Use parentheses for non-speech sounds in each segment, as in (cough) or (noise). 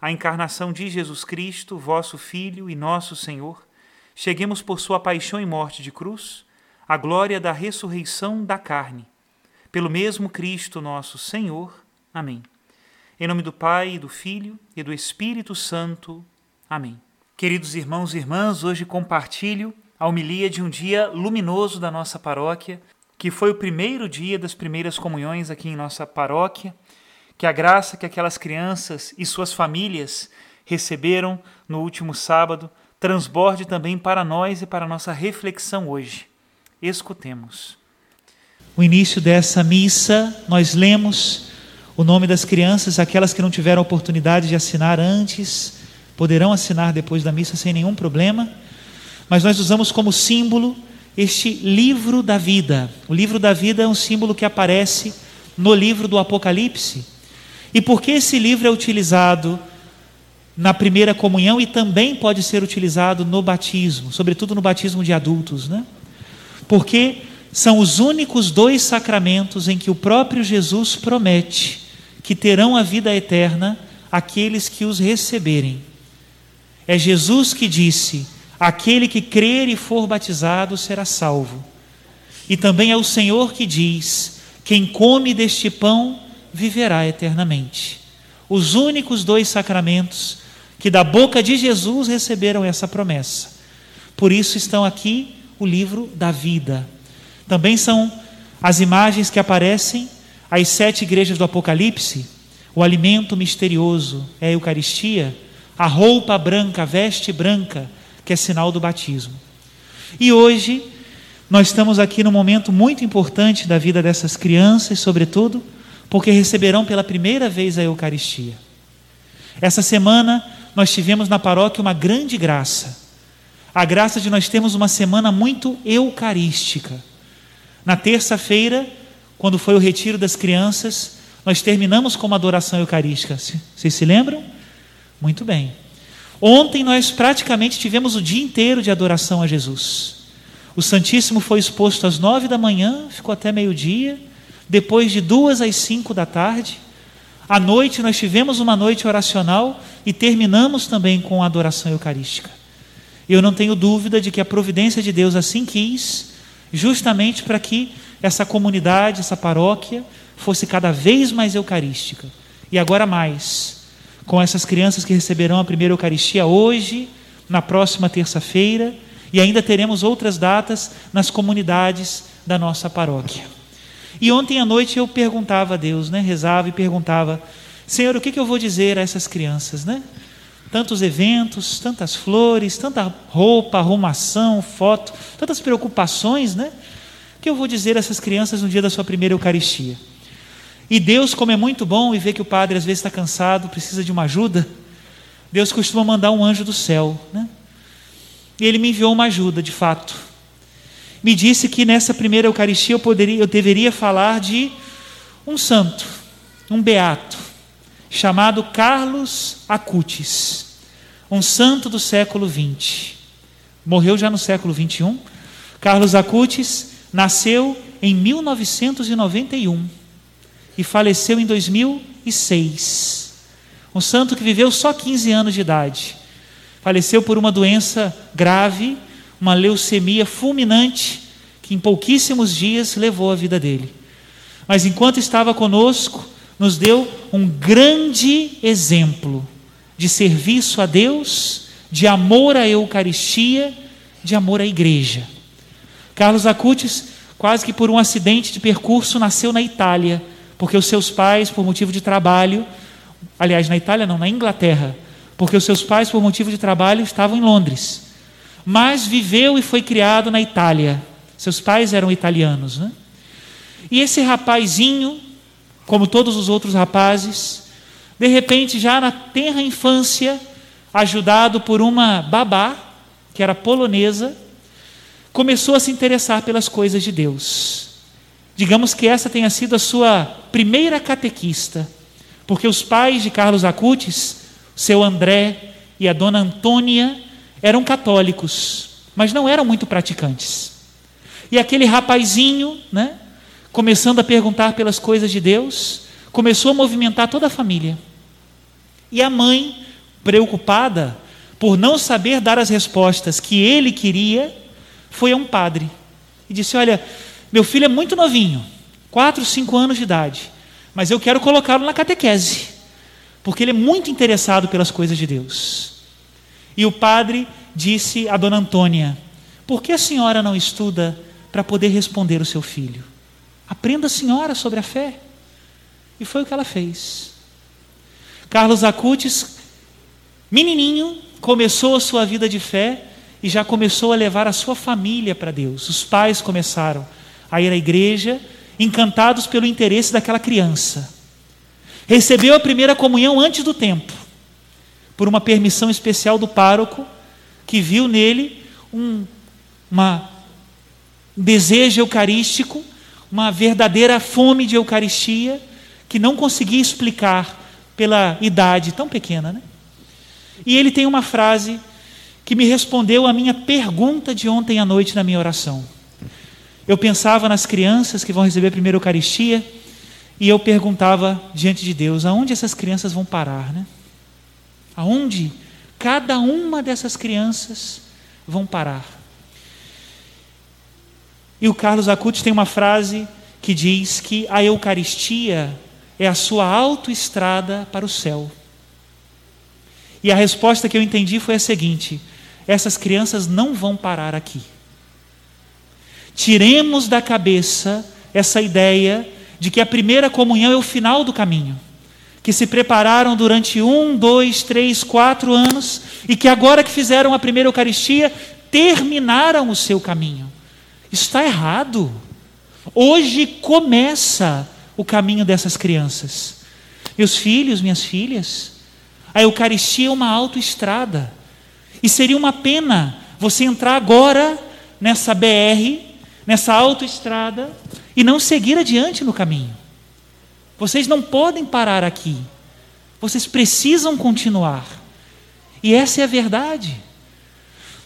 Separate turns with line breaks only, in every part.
a encarnação de Jesus Cristo, vosso Filho e nosso Senhor, cheguemos por sua paixão e morte de cruz, à glória da ressurreição da carne. Pelo mesmo Cristo nosso Senhor. Amém. Em nome do Pai, do Filho e do Espírito Santo. Amém. Queridos irmãos e irmãs, hoje compartilho a homilia de um dia luminoso da nossa paróquia, que foi o primeiro dia das primeiras comunhões aqui em nossa paróquia que a graça que aquelas crianças e suas famílias receberam no último sábado transborde também para nós e para a nossa reflexão hoje. Escutemos. O início dessa missa, nós lemos o nome das crianças, aquelas que não tiveram oportunidade de assinar antes, poderão assinar depois da missa sem nenhum problema, mas nós usamos como símbolo este livro da vida. O livro da vida é um símbolo que aparece no livro do Apocalipse e por que esse livro é utilizado na primeira comunhão e também pode ser utilizado no batismo, sobretudo no batismo de adultos, né? Porque são os únicos dois sacramentos em que o próprio Jesus promete que terão a vida eterna aqueles que os receberem. É Jesus que disse: aquele que crer e for batizado será salvo. E também é o Senhor que diz: quem come deste pão viverá eternamente. Os únicos dois sacramentos que da boca de Jesus receberam essa promessa. Por isso estão aqui o livro da vida. Também são as imagens que aparecem às sete igrejas do Apocalipse. O alimento misterioso é a Eucaristia, a roupa branca, a veste branca, que é sinal do batismo. E hoje nós estamos aqui num momento muito importante da vida dessas crianças, sobretudo porque receberão pela primeira vez a Eucaristia. Essa semana nós tivemos na paróquia uma grande graça, a graça de nós termos uma semana muito eucarística. Na terça-feira, quando foi o retiro das crianças, nós terminamos com uma adoração eucarística. Vocês se lembram? Muito bem. Ontem nós praticamente tivemos o dia inteiro de adoração a Jesus. O Santíssimo foi exposto às nove da manhã, ficou até meio-dia depois de duas às cinco da tarde. À noite nós tivemos uma noite oracional e terminamos também com a adoração eucarística. Eu não tenho dúvida de que a providência de Deus assim quis, justamente para que essa comunidade, essa paróquia, fosse cada vez mais eucarística. E agora mais, com essas crianças que receberão a primeira Eucaristia hoje, na próxima terça-feira, e ainda teremos outras datas nas comunidades da nossa paróquia. E ontem à noite eu perguntava a Deus, né? Rezava e perguntava: Senhor, o que, que eu vou dizer a essas crianças, né? Tantos eventos, tantas flores, tanta roupa, arrumação, foto, tantas preocupações, né? O que eu vou dizer a essas crianças no dia da sua primeira Eucaristia? E Deus, como é muito bom e vê que o padre às vezes está cansado, precisa de uma ajuda, Deus costuma mandar um anjo do céu, né? E ele me enviou uma ajuda, de fato me disse que nessa primeira Eucaristia eu, poderia, eu deveria falar de um santo, um beato, chamado Carlos Acutis, um santo do século XX. morreu já no século 21. Carlos Acutis nasceu em 1991 e faleceu em 2006. Um santo que viveu só 15 anos de idade. Faleceu por uma doença grave, uma leucemia fulminante, que em pouquíssimos dias levou a vida dele. Mas enquanto estava conosco, nos deu um grande exemplo de serviço a Deus, de amor à Eucaristia, de amor à igreja. Carlos Acutis, quase que por um acidente de percurso, nasceu na Itália, porque os seus pais, por motivo de trabalho, aliás, na Itália não, na Inglaterra, porque os seus pais, por motivo de trabalho, estavam em Londres. Mas viveu e foi criado na Itália. Seus pais eram italianos, né? E esse rapazinho, como todos os outros rapazes, de repente, já na tenra infância, ajudado por uma babá, que era polonesa, começou a se interessar pelas coisas de Deus. Digamos que essa tenha sido a sua primeira catequista, porque os pais de Carlos Acutis, seu André e a dona Antônia, eram católicos, mas não eram muito praticantes. E aquele rapazinho, né, começando a perguntar pelas coisas de Deus, começou a movimentar toda a família. E a mãe, preocupada por não saber dar as respostas que ele queria, foi a um padre e disse: Olha, meu filho é muito novinho, 4, 5 anos de idade, mas eu quero colocá-lo na catequese, porque ele é muito interessado pelas coisas de Deus. E o padre disse a dona Antônia: Por que a senhora não estuda para poder responder o seu filho? Aprenda a senhora sobre a fé. E foi o que ela fez. Carlos Acutis, menininho, começou a sua vida de fé e já começou a levar a sua família para Deus. Os pais começaram a ir à igreja, encantados pelo interesse daquela criança. Recebeu a primeira comunhão antes do tempo, por uma permissão especial do pároco, que viu nele um uma, desejo eucarístico, uma verdadeira fome de Eucaristia, que não conseguia explicar pela idade tão pequena. Né? E ele tem uma frase que me respondeu a minha pergunta de ontem à noite na minha oração. Eu pensava nas crianças que vão receber a primeira Eucaristia e eu perguntava diante de Deus: aonde essas crianças vão parar, né? Aonde cada uma dessas crianças vão parar? E o Carlos Acutis tem uma frase que diz que a Eucaristia é a sua autoestrada para o céu. E a resposta que eu entendi foi a seguinte: essas crianças não vão parar aqui. Tiremos da cabeça essa ideia de que a primeira comunhão é o final do caminho, que se prepararam durante um, dois, três, quatro anos e que agora que fizeram a primeira Eucaristia terminaram o seu caminho. Está errado. Hoje começa o caminho dessas crianças. Meus filhos, minhas filhas, a Eucaristia é uma autoestrada. E seria uma pena você entrar agora nessa BR, nessa autoestrada, e não seguir adiante no caminho. Vocês não podem parar aqui. Vocês precisam continuar. E essa é a verdade.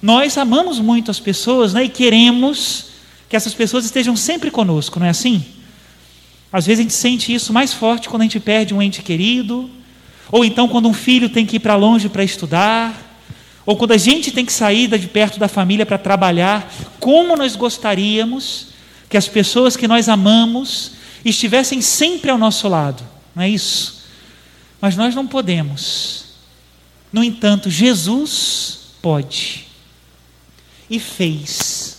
Nós amamos muito as pessoas né, e queremos que essas pessoas estejam sempre conosco, não é assim? Às vezes a gente sente isso mais forte quando a gente perde um ente querido, ou então quando um filho tem que ir para longe para estudar, ou quando a gente tem que sair de perto da família para trabalhar. Como nós gostaríamos que as pessoas que nós amamos estivessem sempre ao nosso lado, não é isso? Mas nós não podemos. No entanto, Jesus pode e fez.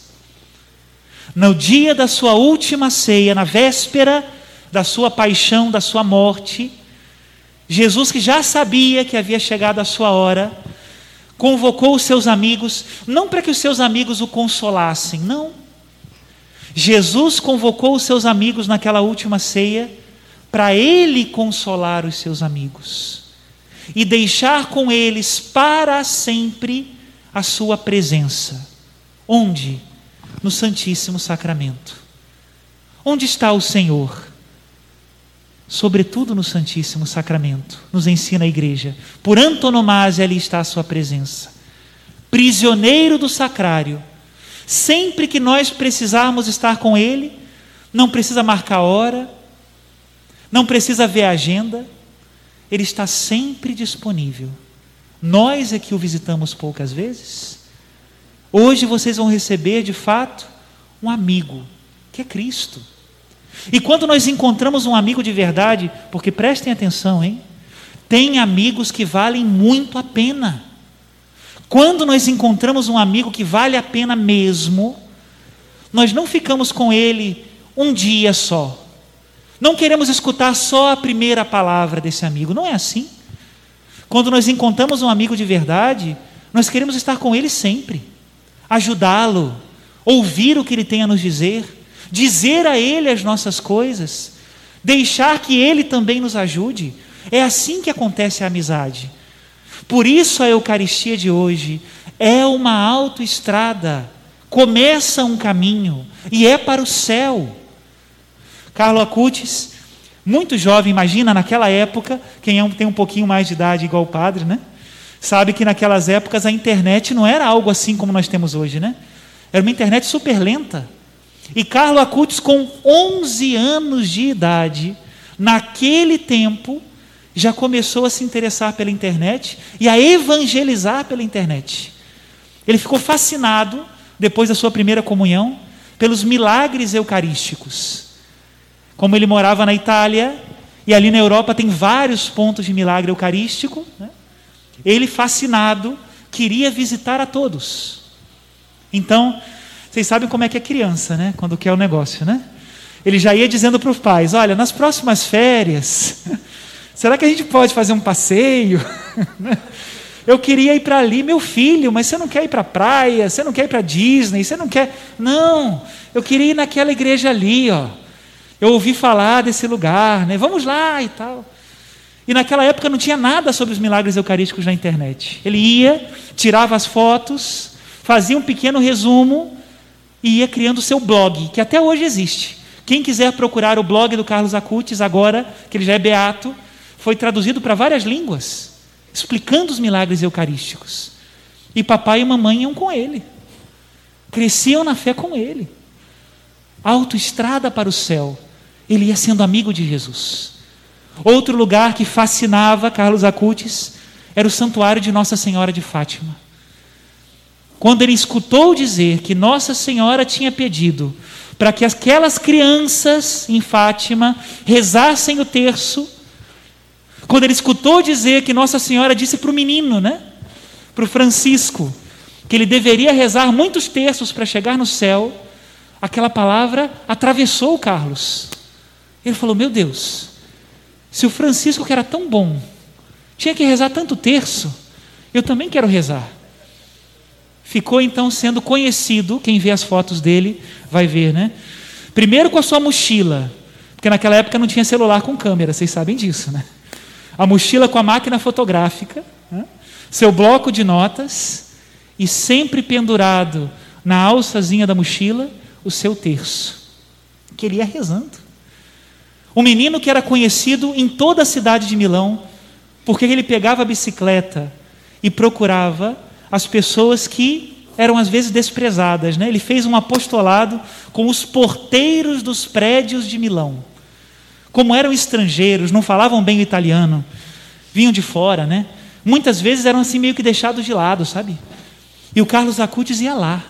No dia da sua última ceia, na véspera da sua paixão, da sua morte, Jesus, que já sabia que havia chegado a sua hora, convocou os seus amigos, não para que os seus amigos o consolassem, não. Jesus convocou os seus amigos naquela última ceia para ele consolar os seus amigos e deixar com eles para sempre a sua presença. Onde? No Santíssimo Sacramento. Onde está o Senhor? sobretudo no Santíssimo Sacramento, nos ensina a igreja. Por antonomasia ali está a sua presença. prisioneiro do sacrário. Sempre que nós precisarmos estar com Ele, não precisa marcar hora, não precisa ver a agenda, Ele está sempre disponível. Nós é que o visitamos poucas vezes. Hoje vocês vão receber, de fato, um amigo, que é Cristo. E quando nós encontramos um amigo de verdade, porque prestem atenção, hein? Tem amigos que valem muito a pena. Quando nós encontramos um amigo que vale a pena mesmo, nós não ficamos com ele um dia só. Não queremos escutar só a primeira palavra desse amigo. Não é assim. Quando nós encontramos um amigo de verdade, nós queremos estar com ele sempre, ajudá-lo, ouvir o que ele tem a nos dizer, dizer a ele as nossas coisas, deixar que ele também nos ajude. É assim que acontece a amizade. Por isso a Eucaristia de hoje é uma autoestrada, começa um caminho e é para o céu. Carlo Acutis, muito jovem, imagina naquela época, quem é tem um pouquinho mais de idade igual o padre, né? Sabe que naquelas épocas a internet não era algo assim como nós temos hoje, né? Era uma internet super lenta. E Carlo Acutis, com 11 anos de idade, naquele tempo, já começou a se interessar pela internet e a evangelizar pela internet. Ele ficou fascinado, depois da sua primeira comunhão, pelos milagres eucarísticos. Como ele morava na Itália, e ali na Europa tem vários pontos de milagre eucarístico, né? ele, fascinado, queria visitar a todos. Então, vocês sabem como é que é criança, né? Quando quer o negócio, né? Ele já ia dizendo para os pais: olha, nas próximas férias. (laughs) Será que a gente pode fazer um passeio? (laughs) Eu queria ir para ali, meu filho, mas você não quer ir para a praia, você não quer ir para Disney, você não quer. Não, eu queria ir naquela igreja ali, ó. Eu ouvi falar desse lugar, né? Vamos lá e tal. E naquela época não tinha nada sobre os milagres eucarísticos na internet. Ele ia, tirava as fotos, fazia um pequeno resumo e ia criando seu blog, que até hoje existe. Quem quiser procurar o blog do Carlos Acutis, agora que ele já é beato, foi traduzido para várias línguas, explicando os milagres eucarísticos. E papai e mamãe iam com ele, cresciam na fé com ele. Autoestrada para o céu, ele ia sendo amigo de Jesus. Outro lugar que fascinava Carlos Acutis era o santuário de Nossa Senhora de Fátima. Quando ele escutou dizer que Nossa Senhora tinha pedido para que aquelas crianças em Fátima rezassem o terço, quando ele escutou dizer que Nossa Senhora disse para o menino, né? Para o Francisco, que ele deveria rezar muitos terços para chegar no céu, aquela palavra atravessou o Carlos. Ele falou: Meu Deus, se o Francisco, que era tão bom, tinha que rezar tanto terço, eu também quero rezar. Ficou então sendo conhecido, quem vê as fotos dele vai ver, né? Primeiro com a sua mochila, porque naquela época não tinha celular com câmera, vocês sabem disso, né? A mochila com a máquina fotográfica, né? seu bloco de notas e sempre pendurado na alçazinha da mochila o seu terço, que ele ia rezando. Um menino que era conhecido em toda a cidade de Milão, porque ele pegava a bicicleta e procurava as pessoas que eram às vezes desprezadas. Né? Ele fez um apostolado com os porteiros dos prédios de Milão. Como eram estrangeiros, não falavam bem o italiano, vinham de fora, né? Muitas vezes eram assim meio que deixados de lado, sabe? E o Carlos Acutis ia lá,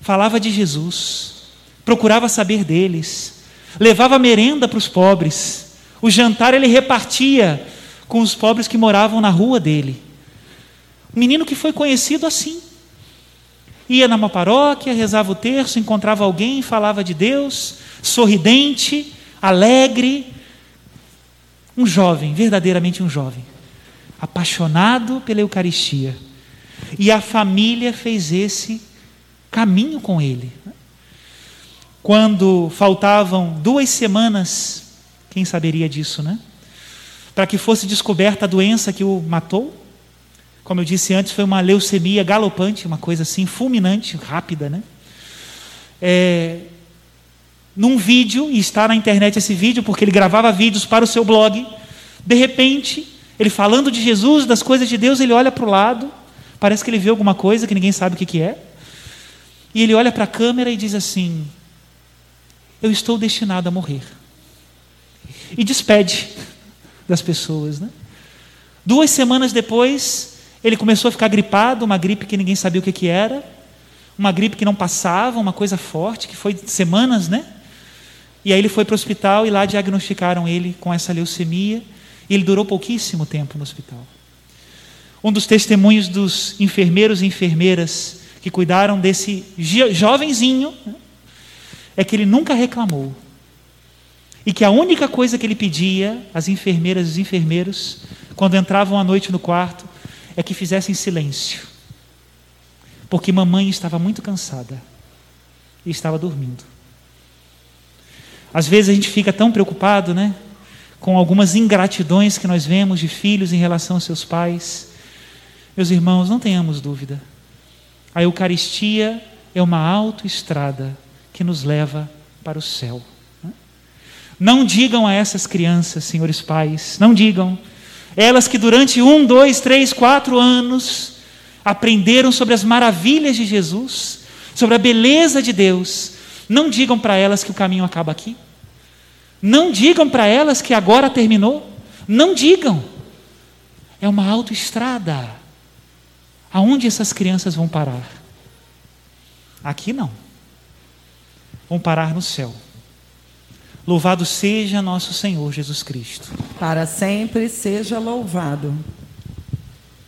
falava de Jesus, procurava saber deles, levava merenda para os pobres, o jantar ele repartia com os pobres que moravam na rua dele. Um menino que foi conhecido assim. Ia numa paróquia, rezava o terço, encontrava alguém, falava de Deus, sorridente, alegre, um jovem, verdadeiramente um jovem, apaixonado pela Eucaristia. E a família fez esse caminho com ele. Quando faltavam duas semanas, quem saberia disso, né? Para que fosse descoberta a doença que o matou. Como eu disse antes, foi uma leucemia galopante, uma coisa assim, fulminante, rápida, né? É, num vídeo, e está na internet esse vídeo, porque ele gravava vídeos para o seu blog. De repente, ele falando de Jesus, das coisas de Deus, ele olha para o lado, Parece que ele vê alguma coisa que ninguém sabe o que, é. E ele olha para a câmera e diz assim: Eu estou destinado a morrer. E despede (laughs) das pessoas. Né? Duas semanas depois, ele começou a ficar gripado, uma gripe que ninguém sabia o que era, uma gripe que não passava, uma coisa forte, que foi semanas, né? E aí ele foi para o hospital e lá diagnosticaram ele com essa leucemia. E ele durou pouquíssimo tempo no hospital. Um dos testemunhos dos enfermeiros e enfermeiras que cuidaram desse jovenzinho né, é que ele nunca reclamou. E que a única coisa que ele pedia, as enfermeiras e os enfermeiros, quando entravam à noite no quarto, é que fizessem silêncio. Porque mamãe estava muito cansada e estava dormindo. Às vezes a gente fica tão preocupado, né? Com algumas ingratidões que nós vemos de filhos em relação aos seus pais. Meus irmãos, não tenhamos dúvida. A Eucaristia é uma autoestrada que nos leva para o céu. Não digam a essas crianças, senhores pais, não digam. Elas que durante um, dois, três, quatro anos aprenderam sobre as maravilhas de Jesus, sobre a beleza de Deus, não digam para elas que o caminho acaba aqui. Não digam para elas que agora terminou. Não digam. É uma autoestrada. Aonde essas crianças vão parar? Aqui não. Vão parar no céu. Louvado seja nosso Senhor Jesus Cristo.
Para sempre seja louvado.